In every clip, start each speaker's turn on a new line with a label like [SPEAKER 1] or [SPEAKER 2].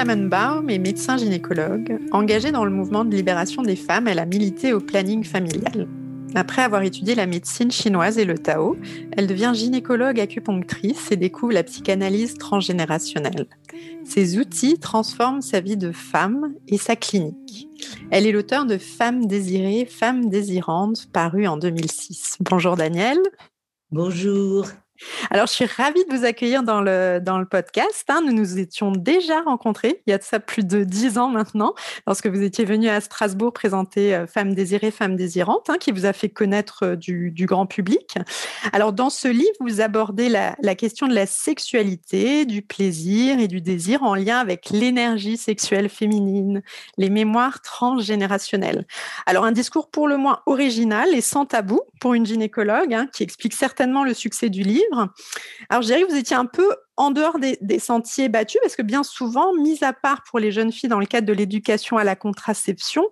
[SPEAKER 1] Danielle Flammenbaum est médecin gynécologue. Engagée dans le mouvement de libération des femmes, elle a milité au planning familial. Après avoir étudié la médecine chinoise et le Tao, elle devient gynécologue acupunctrice et découvre la psychanalyse transgénérationnelle. Ces outils transforment sa vie de femme et sa clinique. Elle est l'auteur de Femmes désirées, Femmes désirantes, paru en 2006. Bonjour Danielle.
[SPEAKER 2] Bonjour.
[SPEAKER 1] Alors, je suis ravie de vous accueillir dans le, podcast. Hein. Nous nous étions déjà rencontrés, il y a de ça plus de dix ans maintenant, lorsque vous étiez venu à Strasbourg présenter euh, Femmes désirées, Femmes désirantes, hein, qui vous a fait connaître euh, du, grand public. Alors, dans ce livre, vous abordez la, la, question de la sexualité, du plaisir et du désir en lien avec l'énergie sexuelle féminine, les mémoires transgénérationnelles. Alors, un discours pour le moins original et sans tabou pour une gynécologue, hein, qui explique certainement le succès du livre alors, je vous étiez un peu en dehors des, sentiers battus, parce que bien souvent, mis à part pour les jeunes filles dans le cadre de l'éducation à la contraception,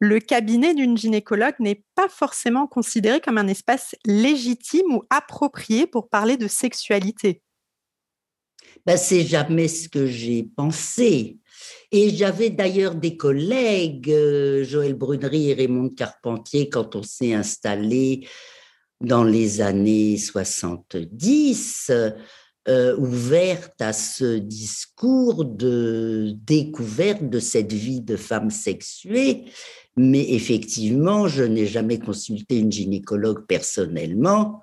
[SPEAKER 1] le cabinet d'une gynécologue n'est pas forcément considéré comme un espace légitime ou approprié pour parler de sexualité.
[SPEAKER 2] Ben, c'est jamais ce que j'ai pensé. Et j'avais d'ailleurs des collègues, euh, Joël Brunery et Raymond Carpentier, quand on s'est installé dans les années 70, euh, ouverte à ce discours de découverte de cette vie de femme sexuée. Mais effectivement, je n'ai jamais consulté une gynécologue personnellement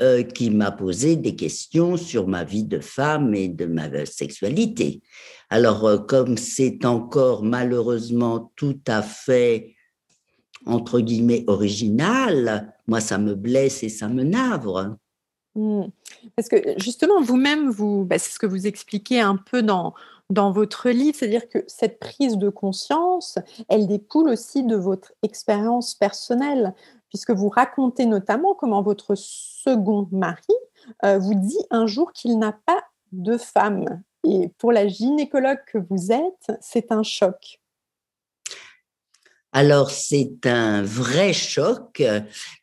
[SPEAKER 2] euh, qui m'a posé des questions sur ma vie de femme et de ma sexualité. Alors, euh, comme c'est encore malheureusement tout à fait entre guillemets original, moi ça me blesse et ça me navre.
[SPEAKER 1] Mmh. Parce que justement, vous-même, vous, bah, c'est ce que vous expliquez un peu dans, dans votre livre, c'est-à-dire que cette prise de conscience, elle découle aussi de votre expérience personnelle, puisque vous racontez notamment comment votre second mari euh, vous dit un jour qu'il n'a pas de femme. Et pour la gynécologue que vous êtes, c'est un choc.
[SPEAKER 2] Alors c'est un vrai choc,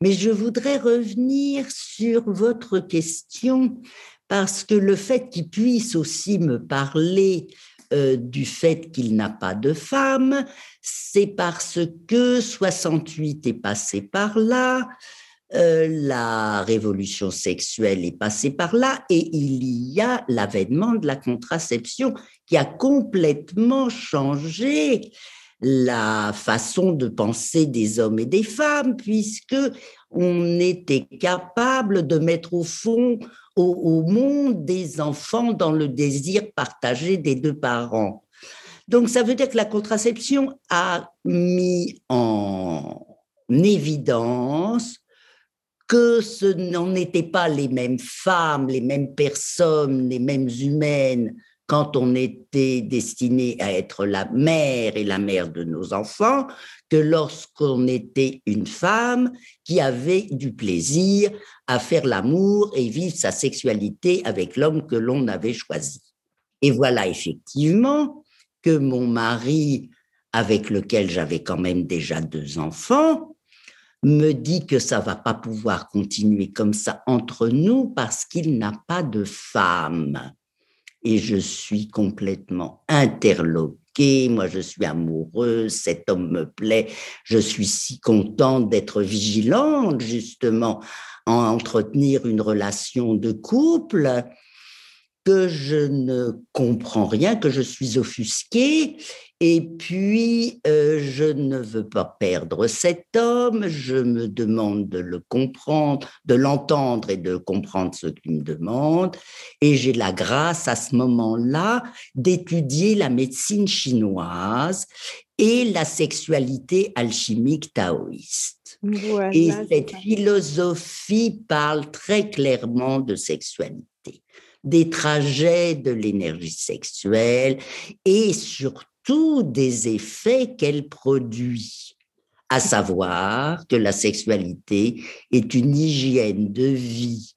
[SPEAKER 2] mais je voudrais revenir sur votre question parce que le fait qu'il puisse aussi me parler euh, du fait qu'il n'a pas de femme, c'est parce que 68 est passé par là, euh, la révolution sexuelle est passée par là et il y a l'avènement de la contraception qui a complètement changé la façon de penser des hommes et des femmes, puisque on était capable de mettre au fond au, monde des enfants dans le désir partagé des deux parents. Donc ça veut dire que la contraception a mis en évidence que ce n'en étaient pas les mêmes femmes, les mêmes personnes, les mêmes humaines quand on était destiné à être la mère et la mère de nos enfants que lorsqu'on était une femme qui avait du plaisir à faire l'amour et vivre sa sexualité avec l'homme que l'on avait choisi. Et voilà effectivement que mon mari, avec lequel j'avais quand même déjà deux enfants, me dit que ça va pas pouvoir continuer comme ça entre nous parce qu'il n'a pas de femme et je suis complètement interloquée. Moi, je suis amoureuse, cet homme me plaît. Je suis si contente d'être vigilante, justement, en entretenir une relation de couple. Que je ne comprends rien, que je suis offusqué, et puis euh, je ne veux pas perdre cet homme, je me demande de le comprendre, de l'entendre et de comprendre ce qu'il me demande, et j'ai la grâce à ce moment-là d'étudier la médecine chinoise et la sexualité alchimique taoïste. et cette philosophie parle très clairement de sexualité des trajets de l'énergie sexuelle et surtout des effets qu'elle produit, à savoir que la sexualité est une hygiène de vie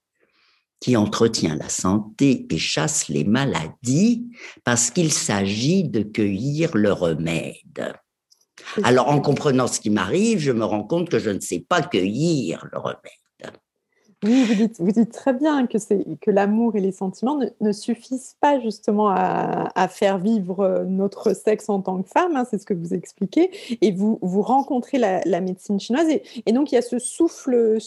[SPEAKER 2] qui entretient la santé et chasse les maladies parce qu'il s'agit de cueillir le remède. Alors, en comprenant ce qui m'arrive, je me rends compte que je ne sais pas cueillir le remède.
[SPEAKER 1] Oui, vous dites, très bien que, l'amour et les sentiments ne, suffisent pas justement à, faire vivre euh, notre sexe en tant que femme, hein, c'est ce que vous expliquez, et vous, rencontrez la, médecine chinoise, et, donc il y a ce souffle,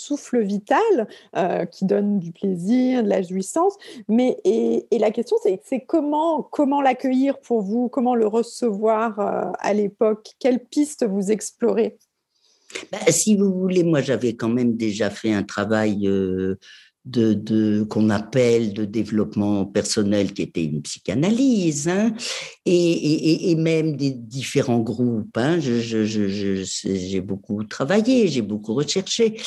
[SPEAKER 1] vital euh, qui donne du plaisir, de la jouissance, mais et, la question c'est comment, comment l'accueillir pour vous, comment le recevoir euh, à l'époque, quelles pistes vous explorez?
[SPEAKER 2] Bah, si vous voulez, moi j'avais quand même déjà fait un travail euh, de, de qu'on appelle de développement personnel qui était une psychanalyse, hein, et, et, même des différents groupes. Hein, j'ai beaucoup travaillé, j'ai beaucoup recherché,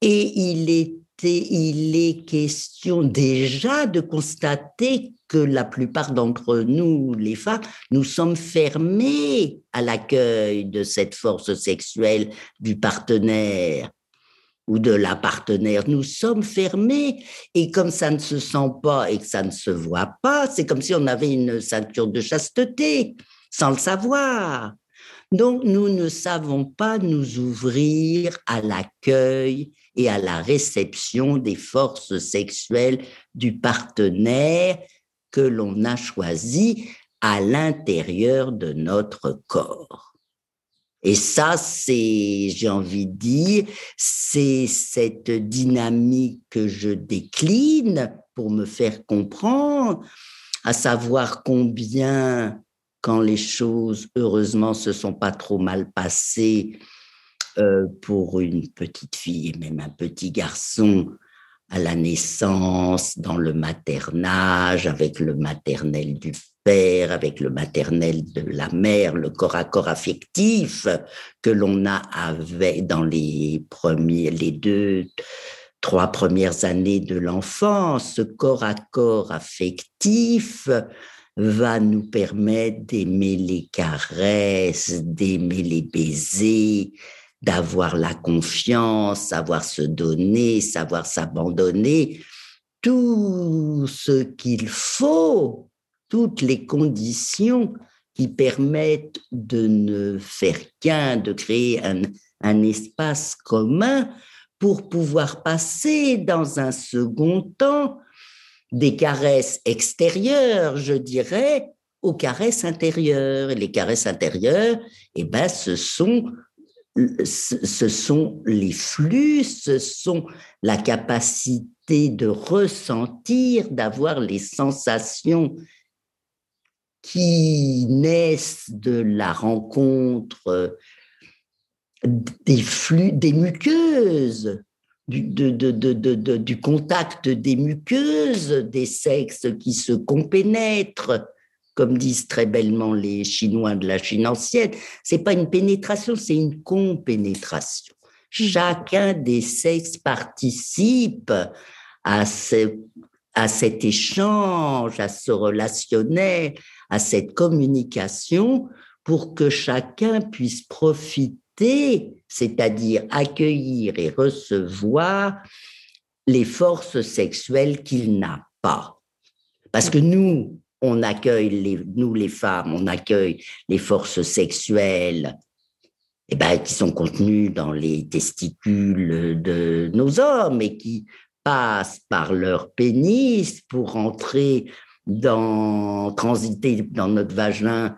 [SPEAKER 2] et il est il est question déjà de constater que la plupart d'entre nous, les femmes, nous sommes fermés à l'accueil de cette force sexuelle du partenaire ou de la partenaire. Nous sommes fermés et comme ça ne se sent pas et que ça ne se voit pas, c'est comme si on avait une ceinture de chasteté sans le savoir. Donc nous ne savons pas nous ouvrir à l'accueil et à la réception des forces sexuelles du partenaire que l'on a choisi à l'intérieur de notre corps. Et ça, c'est, j'ai envie de dire, c'est cette dynamique que je décline pour me faire comprendre, à savoir combien, quand les choses, heureusement, se sont pas trop mal passées, euh, pour une petite fille et même un petit garçon à la naissance, dans le maternage, avec le maternel du père, avec le maternel de la mère, le corps à corps affectif que l'on a avec dans les premiers, les deux, trois premières années de l'enfance. Ce corps à corps affectif va nous permettre d'aimer les caresses, d'aimer les baisers, d'avoir la confiance, savoir se donner, savoir s'abandonner, tout ce qu'il faut, toutes les conditions qui permettent de ne faire qu'un, de créer un, espace commun pour pouvoir passer dans un second temps des caresses extérieures, je dirais, aux caresses intérieures. Les caresses intérieures, eh ben, ce sont ce sont les flux, ce sont la capacité de ressentir, d'avoir les sensations qui naissent de la rencontre des flux, des muqueuses, du, du contact des muqueuses, des sexes qui se compénètrent, comme disent très bellement les Chinois de la Chine ancienne, c'est pas une pénétration, c'est une compénétration. Mmh. Chacun des sexes participe à, ce, à cet échange, à ce relationnel, à cette communication pour que chacun puisse profiter, c'est-à-dire accueillir et recevoir les forces sexuelles qu'il n'a pas. Parce que nous, on accueille, nous les femmes, on accueille les forces sexuelles eh ben, qui sont contenues dans les testicules de nos hommes et qui passent par leur pénis pour entrer dans, transiter dans notre vagin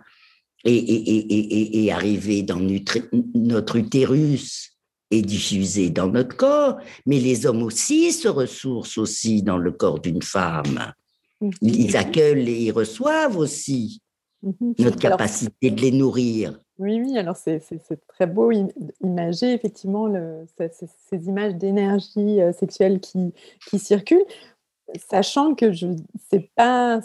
[SPEAKER 2] et arriver dans notre utérus et diffuser dans notre corps, mais les hommes aussi se ressourcent aussi dans le corps d'une femme. Mhm. Ils accueillent et ils reçoivent aussi mhm. notre capacité de les nourrir.
[SPEAKER 1] Oui, oui, alors c'est très beau imager effectivement le, ces, images d'énergie euh, sexuelle qui, qui circulent, sachant que je, pas,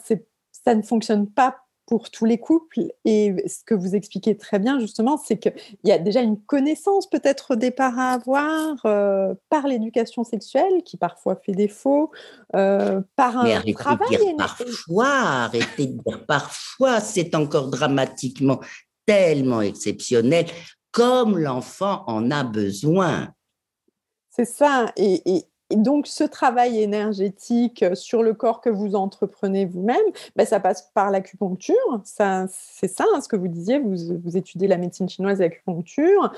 [SPEAKER 1] ça ne fonctionne pas pour tous les couples. Et ce que vous expliquez très bien, justement, c'est qu'il y a déjà une connaissance peut-être au départ à avoir euh, par l'éducation sexuelle, qui parfois fait défaut, euh, par un
[SPEAKER 2] Mais travail. De dire parfois, arrêtez de dire parfois, c'est encore dramatiquement tellement exceptionnel, comme l'enfant en a besoin.
[SPEAKER 1] C'est ça. Et, donc, ce travail énergétique sur le corps que vous entreprenez vous-même, ben, ça passe par l'acupuncture. c'est ça, hein, ce que vous disiez. Vous, vous étudiez la médecine chinoise et l'acupuncture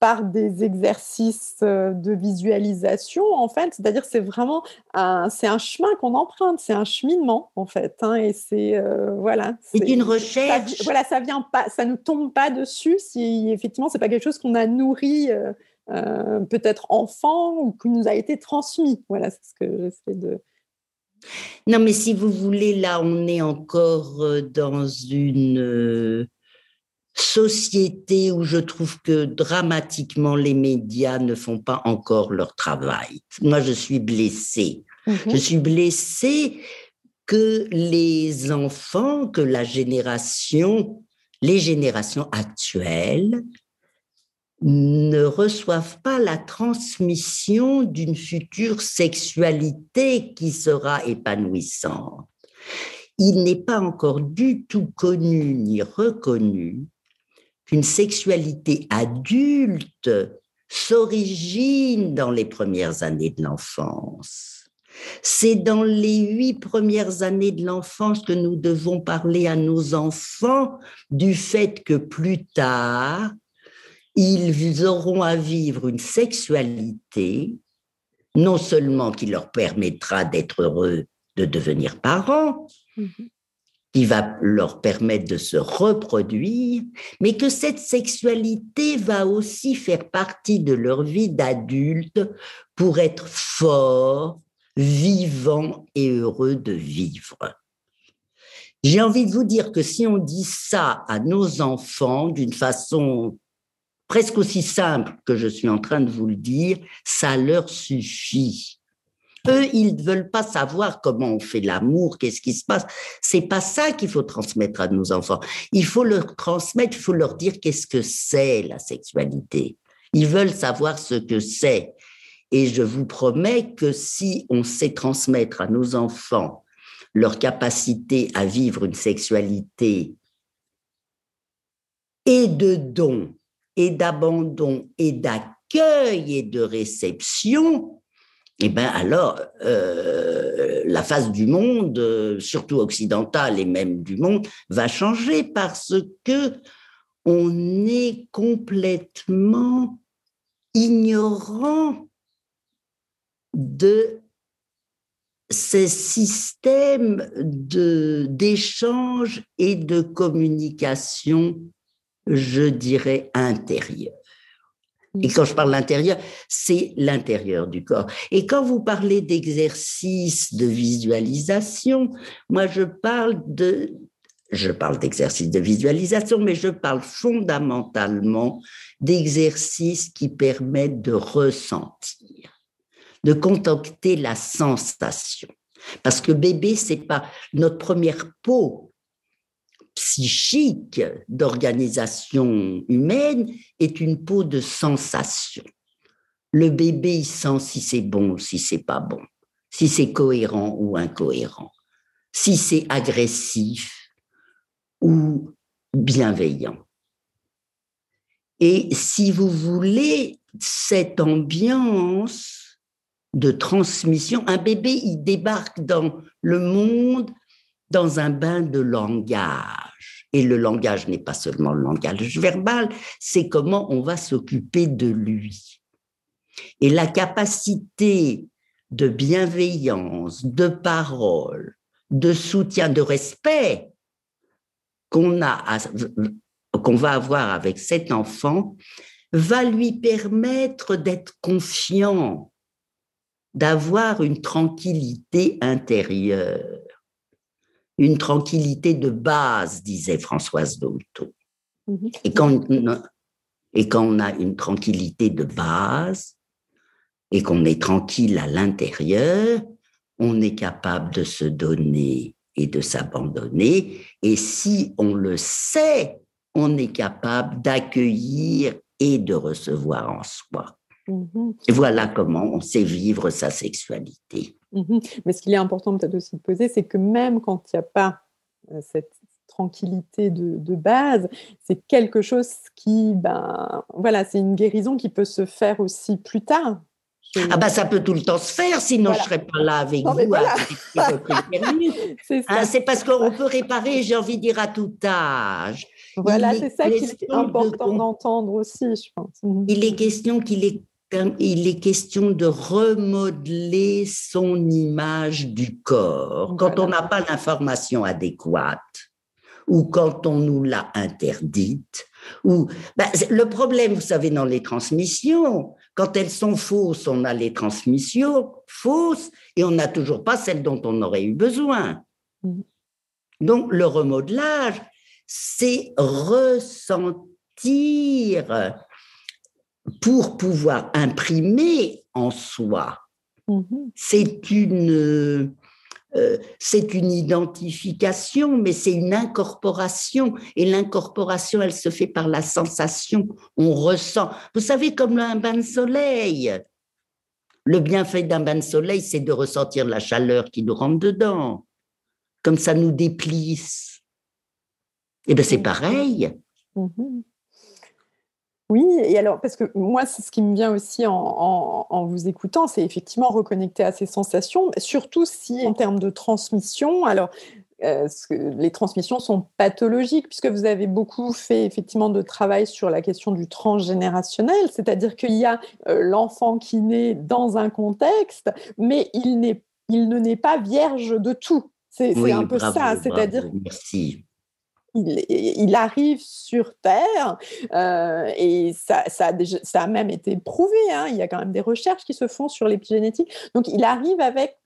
[SPEAKER 1] par des exercices euh, de visualisation, en fait. C'est-à-dire, c'est vraiment un, c'est un chemin qu'on emprunte, c'est un cheminement, en fait. Hein, et c'est euh, voilà.
[SPEAKER 2] C'est une recherche.
[SPEAKER 1] Ça, voilà, ça vient pas, ça nous tombe pas dessus si effectivement c'est pas quelque chose qu'on a nourri. Euh, peut-être enfant ou qui nous a été transmis. Voilà, c'est ce que j'essaie de.
[SPEAKER 2] Non, mais si vous voulez, là, on est encore dans une société où je trouve que dramatiquement les médias ne font pas encore leur travail. Moi, je suis blessée. Mhm. Je suis blessée que les enfants, que la génération, les générations actuelles ne reçoivent pas la transmission d'une future sexualité qui sera épanouissante. Il n'est pas encore du tout connu ni reconnu qu'une sexualité adulte s'origine dans les premières années de l'enfance. C'est dans les huit premières années de l'enfance que nous devons parler à nos enfants du fait que plus tard, ils auront à vivre une sexualité, non seulement qui leur permettra d'être heureux de devenir parents, mm-hmm qui va leur permettre de se reproduire, mais que cette sexualité va aussi faire partie de leur vie d'adulte pour être fort, vivant et heureux de vivre. J'ai envie de vous dire que si on dit ça à nos enfants d'une façon presque aussi simple que je suis en train de vous le dire, ça leur suffit. Eux, ils ne veulent pas savoir comment on fait l'amour, qu'est-ce qui se passe. C'est pas ça qu'il faut transmettre à nos enfants. Il faut leur transmettre, il faut leur dire qu'est-ce que c'est la sexualité. Ils veulent savoir ce que c'est. Et je vous promets que si on sait transmettre à nos enfants leur capacité à vivre une sexualité et de don, et d'abandon, et d'accueil et de réception, eh bien alors, euh, la face du monde, euh, surtout occidentale et même du monde, va changer parce que on est complètement ignorant de ces systèmes d'échange et de communication, je dirais, intérieurs. Et quand je parle l'intérieur, c'est l'intérieur du corps. Et quand vous parlez d'exercice de visualisation, moi je parle de, je parle d'exercice de visualisation, mais je parle fondamentalement d'exercices qui permettent de ressentir, de contacter la sensation. Parce que bébé, c'est pas notre première peau psychique d'organisation humaine est une peau de sensation. Le bébé, il sent si c'est bon ou si c'est pas bon, si c'est cohérent ou incohérent, si c'est agressif ou bienveillant. Et si vous voulez cette ambiance de transmission, un bébé, il débarque dans le monde dans un bain de langage. Et le langage n'est pas seulement le langage verbal, c'est comment on va s'occuper de lui. Et la capacité de bienveillance, de parole, de soutien, de respect qu'on a, va avoir avec cet enfant, va lui permettre d'être confiant, d'avoir une tranquillité intérieure. Une tranquillité de base, disait Françoise Dolto. Mhm. Et, quand on, et quand on a une tranquillité de base et qu'on est tranquille à l'intérieur, on est capable de se donner et de s'abandonner. Et si on le sait, on est capable d'accueillir et de recevoir en soi. Mhm. Et voilà comment on sait vivre sa sexualité.
[SPEAKER 1] Mhm. Mais ce qu'il est important peut-être aussi de poser, c'est que même quand il n'y a pas cette tranquillité de, base, c'est quelque chose qui, ben, voilà, c'est une guérison qui peut se faire aussi plus tard.
[SPEAKER 2] Ah bah ça peut tout le temps se faire, sinon je ne serais pas là avec vous. Hein, c'est parce qu'on peut réparer, j'ai envie de dire, à tout âge.
[SPEAKER 1] Voilà, c'est ça qui est important d'entendre aussi, je pense.
[SPEAKER 2] Mhm. Il est question qu'il est il est question de remodeler son image du corps. Quand on n'a pas l'information adéquate ou quand on nous l'a interdite, ou ben, le problème, vous savez, dans les transmissions, quand elles sont fausses, on a les transmissions fausses et on n'a toujours pas celles dont on aurait eu besoin. Mm. Donc, le remodelage, c'est ressentir pour pouvoir imprimer en soi. Mm-hmm. C'est une euh, c'est une identification, mais c'est une incorporation. Et l'incorporation, elle se fait par la sensation. On ressent. Vous savez, comme un bain de soleil. Le bienfait d'un bain de soleil, c'est de ressentir la chaleur qui nous rentre dedans. Comme ça nous déplisse. Et eh bien, c'est pareil.
[SPEAKER 1] Mm-hmm. Oui, et alors, parce que moi, c'est ce qui me vient aussi en, vous écoutant, c'est effectivement reconnecter à ces sensations, surtout si en termes de transmission, alors euh, les transmissions sont pathologiques, puisque vous avez beaucoup fait effectivement de travail sur la question du transgénérationnel, c'est-à-dire qu'il y a euh, l'enfant qui naît dans un contexte, mais il, il ne naît pas vierge de tout. C'est un peu ça, c'est-à-dire.
[SPEAKER 2] Merci
[SPEAKER 1] il, arrive sur Terre euh, et ça, a même été prouvé. Hein. il y a quand même des recherches qui se font sur l'épigénétique. Donc, il arrive avec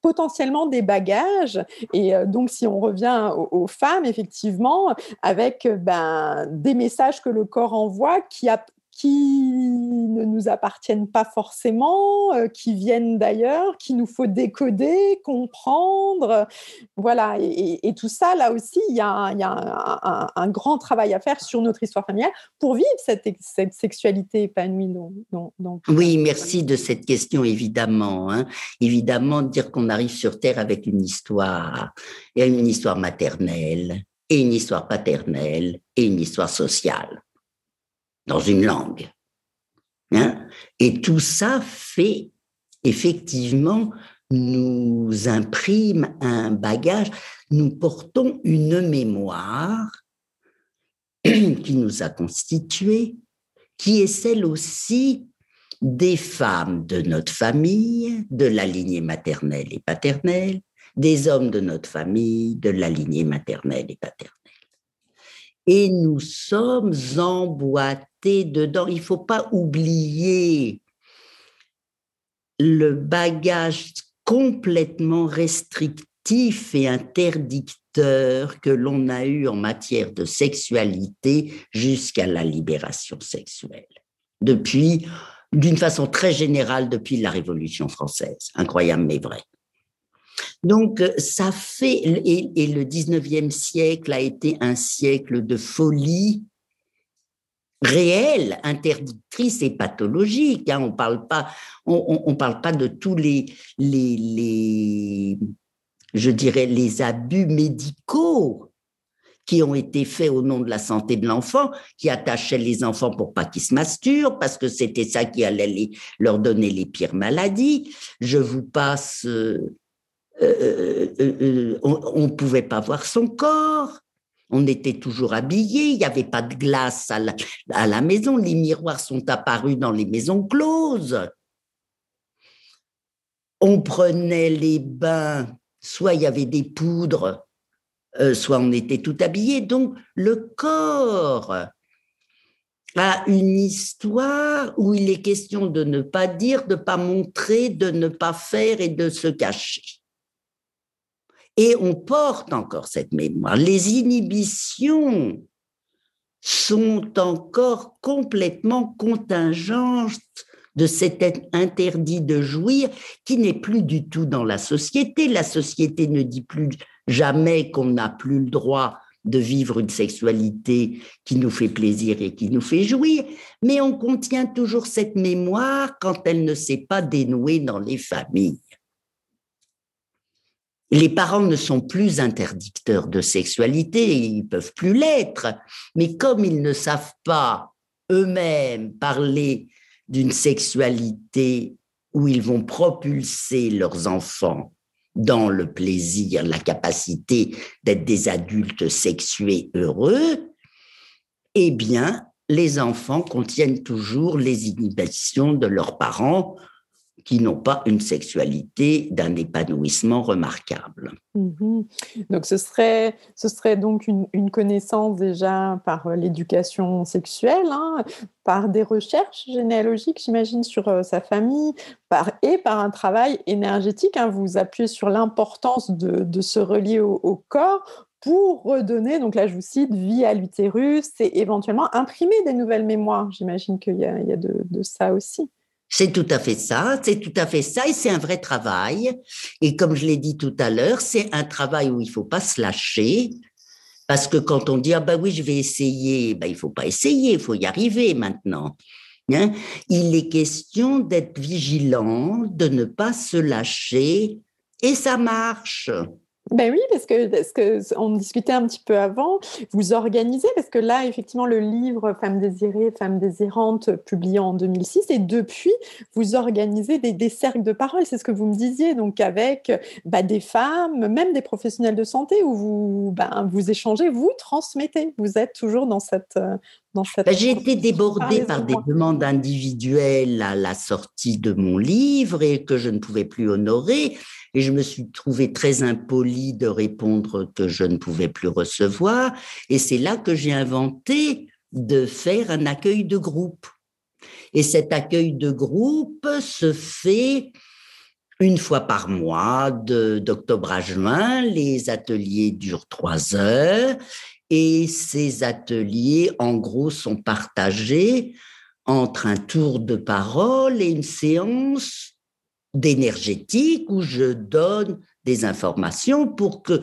[SPEAKER 1] potentiellement des bagages. Et euh, donc, si on revient aux, femmes, effectivement, avec ben, des messages que le corps envoie qui, a, qui ne nous appartiennent pas forcément, euh, qui viennent d'ailleurs, qu'il nous faut décoder, comprendre. Voilà, et, tout ça, là aussi, il y a, un, grand travail à faire sur notre histoire familiale pour vivre cette, sexualité épanouie.
[SPEAKER 2] oui, merci de cette question, évidemment. Hein. Évidemment, dire qu'on arrive sur Terre avec une histoire, et une histoire maternelle, et une histoire paternelle, et une histoire sociale dans une langue. Hein Et tout ça fait effectivement nous imprime un bagage, nous portons une mémoire qui nous a constitués, qui est celle aussi des femmes de notre famille, de la lignée maternelle et paternelle, des hommes de notre famille, de la lignée maternelle et paternelle et nous sommes emboîtés dedans. Il ne faut pas oublier le bagage complètement restrictif et interdicteur que l'on a eu en matière de sexualité jusqu'à la libération sexuelle. Depuis, d'une façon très générale, depuis la Révolution française. Incroyable mais vrai. Donc, euh, ça fait, et, le 19e siècle a été un siècle de folie réelle, interdictrice et pathologique. Hein. On parle pas, on, parle pas de tous les, les, les, je dirais, les abus médicaux qui ont été faits au nom de la santé de l'enfant, qui attachaient les enfants pour pas qu'ils se masturbent, parce que c'était ça qui allait leur donner les pires maladies. Je vous passe euh, euh, euh, euh, on ne pouvait pas voir son corps. On était toujours habillé, il n'y avait pas de glace à la, à la, maison, les miroirs sont apparus dans les maisons closes. On prenait les bains, soit il y avait des poudres, soit on était tout habillé. Donc le corps a une histoire où il est question de ne pas dire, de ne pas montrer, de ne pas faire et de se cacher. Et on porte encore cette mémoire. Les inhibitions sont encore complètement contingentes de cet interdit de jouir qui n'est plus du tout dans la société. La société ne dit plus jamais qu'on n'a plus le droit de vivre une sexualité qui nous fait plaisir et qui nous fait jouir, mais on contient toujours cette mémoire quand elle ne s'est pas dénouée dans les familles. Les parents ne sont plus interdicteurs de sexualité, ils peuvent plus l'être, mais comme ils ne savent pas eux-mêmes parler d'une sexualité où ils vont propulser leurs enfants dans le plaisir, la capacité d'être des adultes sexués heureux, eh bien, les enfants contiennent toujours les inhibitions de leurs parents qui n'ont pas une sexualité d'un épanouissement remarquable.
[SPEAKER 1] Mhm. Donc ce serait, ce serait donc une, connaissance déjà par euh, l'éducation sexuelle, hein, par des recherches généalogiques, j'imagine, sur euh, sa famille, par, et par un travail énergétique. Hein. vous appuyez sur l'importance de, se relier au, corps pour redonner, donc là je vous cite, vie à l'utérus et éventuellement imprimer des nouvelles mémoires. J'imagine qu'il y a, de ça aussi.
[SPEAKER 2] C'est tout à fait ça, c'est tout à fait ça, et c'est un vrai travail. Et comme je l'ai dit tout à l'heure, c'est un travail où il faut pas se lâcher, parce que quand on dit ah ben oui je vais essayer, ben il faut pas essayer, il faut y arriver maintenant. Hein. il est question d'être vigilant, de ne pas se lâcher, et ça marche.
[SPEAKER 1] Ben oui, parce que, on discutait un petit peu avant, vous organisez, parce que là, effectivement, le livre Femmes désirées, Femmes désirantes, publié en 2006, et depuis, vous organisez des, cercles de parole, c'est ce que vous me disiez, donc avec bah, des femmes, même des professionnels de santé, où vous, ben, vous échangez, vous transmettez, vous êtes toujours dans cette... Cette
[SPEAKER 2] ben, J'ai été débordée par des demandes individuelles à la sortie de mon livre et que je ne pouvais plus honorer. Et je me suis trouvée très impolie de répondre que je ne pouvais plus recevoir. Et c'est là que j'ai inventé de faire un accueil de groupe. Et cet accueil de groupe se fait une fois par mois, d'octobre à juin. Les ateliers durent trois heures et ces ateliers, en gros, sont partagés entre un tour de parole et une séance d'énergétique où je donne des informations pour que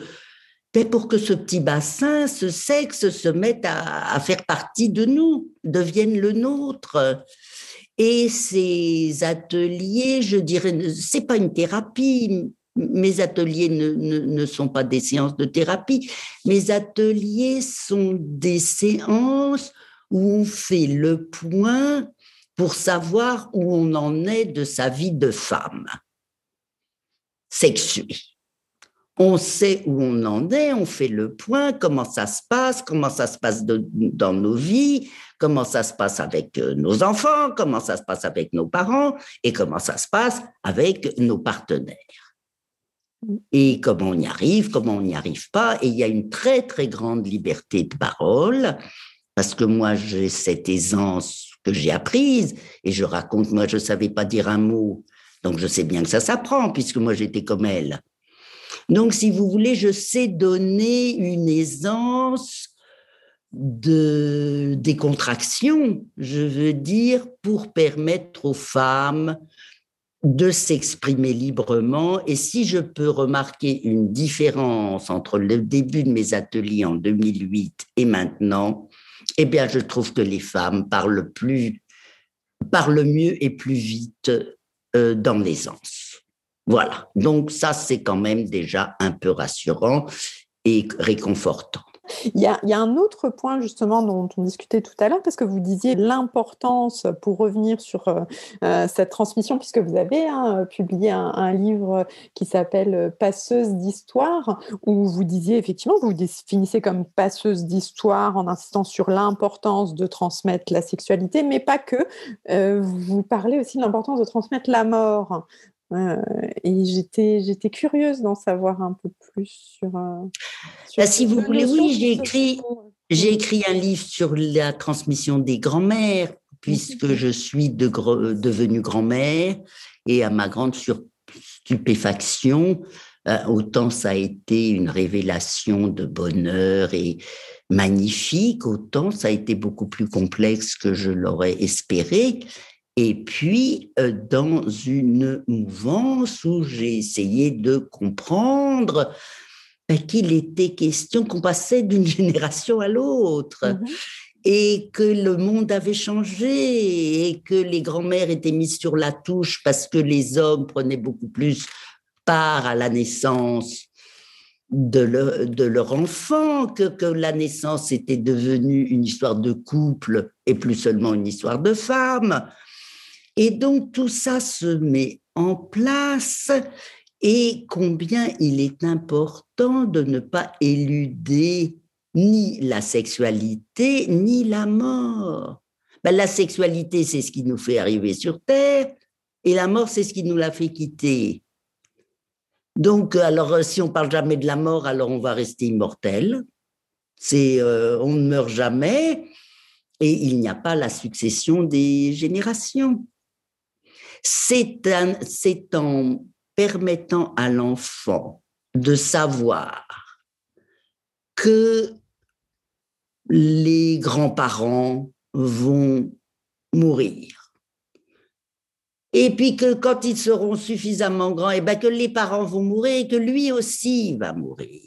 [SPEAKER 2] ben, pour que ce petit bassin, ce sexe se mette à, faire partie de nous, devienne le nôtre. Et ces ateliers, je dirais, c'est pas une thérapie. Mes ateliers ne, sont pas des séances de thérapie. Mes ateliers sont des séances où on fait le point pour savoir où on en est de sa vie de femme sexuée. On sait où on en est, on fait le point, comment ça se passe, comment ça se passe dans nos vies, comment ça se passe avec euh, nos enfants, comment ça se passe avec nos parents et comment ça se passe avec nos partenaires. Et comment on y arrive, comment on n'y arrive pas. Et il y a une très, très grande liberté de parole, parce que moi, j'ai cette aisance que j'ai apprise. Et je raconte, moi, je ne savais pas dire un mot. Donc, je sais bien que ça s'apprend, puisque moi, j'étais comme elle. Donc, si vous voulez, je sais donner une aisance de décontraction, je veux dire, pour permettre aux femmes de s'exprimer librement. Et si je peux remarquer une différence entre le début de mes ateliers en 2008 et maintenant, eh bien, je trouve que les femmes parlent plus, parlent mieux et plus vite euh, dans l'aisance. Voilà. Donc ça, c'est quand même déjà un peu rassurant et réconfortant.
[SPEAKER 1] Il y, a, un autre point justement dont on discutait tout à l'heure, parce que vous disiez l'importance, pour revenir sur euh, euh, cette transmission, puisque vous avez hein, publié un, livre qui s'appelle Passeuse d'histoire, où vous disiez effectivement, vous vous définissez comme passeuse d'histoire en insistant sur l'importance de transmettre la sexualité, mais pas que. Euh, vous parlez aussi de l'importance de transmettre la mort. Euh, et j'étais, j'étais curieuse d'en savoir un peu plus sur. Euh,
[SPEAKER 2] bah, si vous voulez, oui, j'ai écrit, j'ai écrit un livre sur la transmission des grands-mères, puisque je suis devenue grand-mère, et à ma grande stupéfaction, Euh, autant ça a été une révélation de bonheur et magnifique, autant ça a été beaucoup plus complexe que je l'aurais espéré. Et puis, euh, dans une mouvance où j'ai essayé de comprendre ben, qu'il était question qu'on passait d'une génération à l'autre. Mmh et que le monde avait changé et que les grands-mères étaient mises sur la touche parce que les hommes prenaient beaucoup plus part à la naissance de leur, de leur enfant, que, que la naissance était devenue une histoire de couple et plus seulement une histoire de femme. Et donc tout ça se met en place et combien il est important de ne pas éluder ni la sexualité, ni la mort. Ben, la sexualité, c'est ce qui nous fait arriver sur Terre, et la mort, c'est ce qui nous l'a fait quitter. Donc, alors, si on parle jamais de la mort, alors on va rester immortel. C'est, euh, on ne meurt jamais, et il n'y a pas la succession des générations. C'est en permettant à l'enfant de savoir que les grands-parents vont mourir. Et puis que quand ils seront suffisamment grands, et eh ben que les parents vont mourir et que lui aussi va mourir.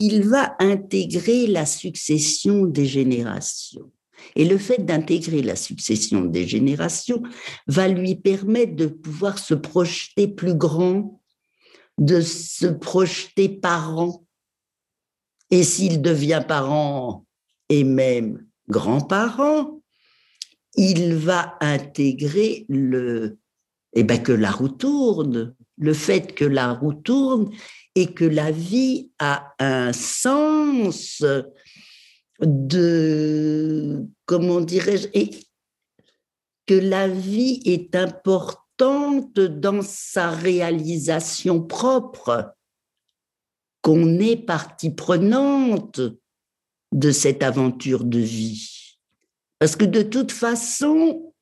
[SPEAKER 2] Il va intégrer la succession des générations. Et le fait d'intégrer la succession des générations va lui permettre de pouvoir se projeter plus grand, de se projeter parent, et s'il devient parent et même grand-parent, il va intégrer le, eh ben, que la roue tourne, le fait que la roue tourne et que la vie a un sens de, comment dirais-je, et que la vie est importante dans sa réalisation propre qu'on est partie prenante de cette aventure de vie. Parce que de toute façon,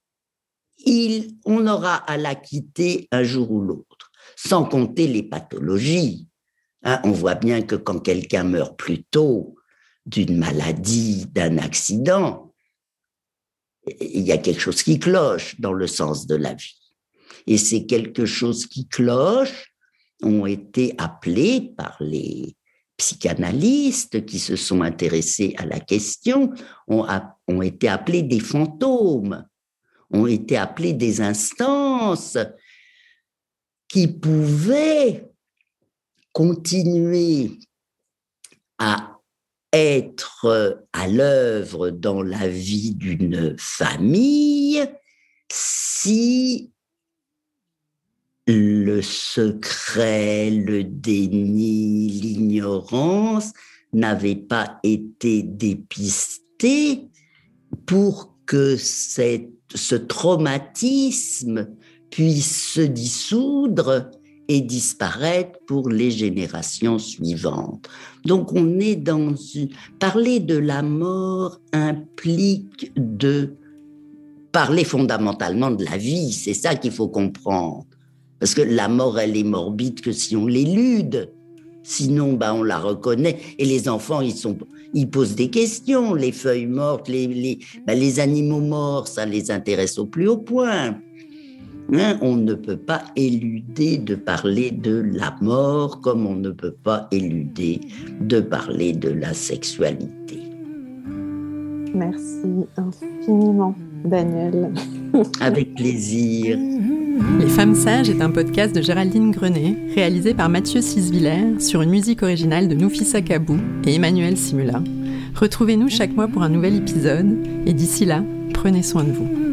[SPEAKER 2] il, on aura à la quitter un jour ou l'autre, sans compter les pathologies. Hein, on voit bien que quand quelqu'un meurt plus tôt d'une maladie, d'un accident, il y a quelque chose qui cloche dans le sens de la vie. Et c'est quelque chose qui cloche ont été appelés par les psychanalystes qui se sont intéressés à la question, ont, ont été appelés des fantômes, ont été appelés des instances qui pouvaient continuer à être à l'œuvre dans la vie d'une famille si le secret, le déni, l'ignorance n'avaient pas été dépistés pour que ce traumatisme puisse se dissoudre et disparaître pour les générations suivantes. Donc on est dans une... Parler de la mort implique de parler fondamentalement de la vie, c'est ça qu'il faut comprendre. Parce que la mort, elle est morbide que si on l'élude. Sinon, bah, on la reconnaît. Et les enfants, ils, sont, ils posent des questions. Les feuilles mortes, les, les, les animaux morts, ça les intéresse au plus haut point. Hein, on ne peut pas éluder de parler de la mort comme on ne peut pas éluder de parler de la sexualité.
[SPEAKER 1] Merci infiniment, Daniel.
[SPEAKER 2] Avec plaisir.
[SPEAKER 1] Les Femmes Sages est un podcast de Géraldine Grenet, réalisé par Mathieu Sisviller sur une musique originale de Noufissa Kabou et Emmanuel Simula. Retrouvez-nous chaque mois pour un nouvel épisode et d'ici là, prenez soin de vous.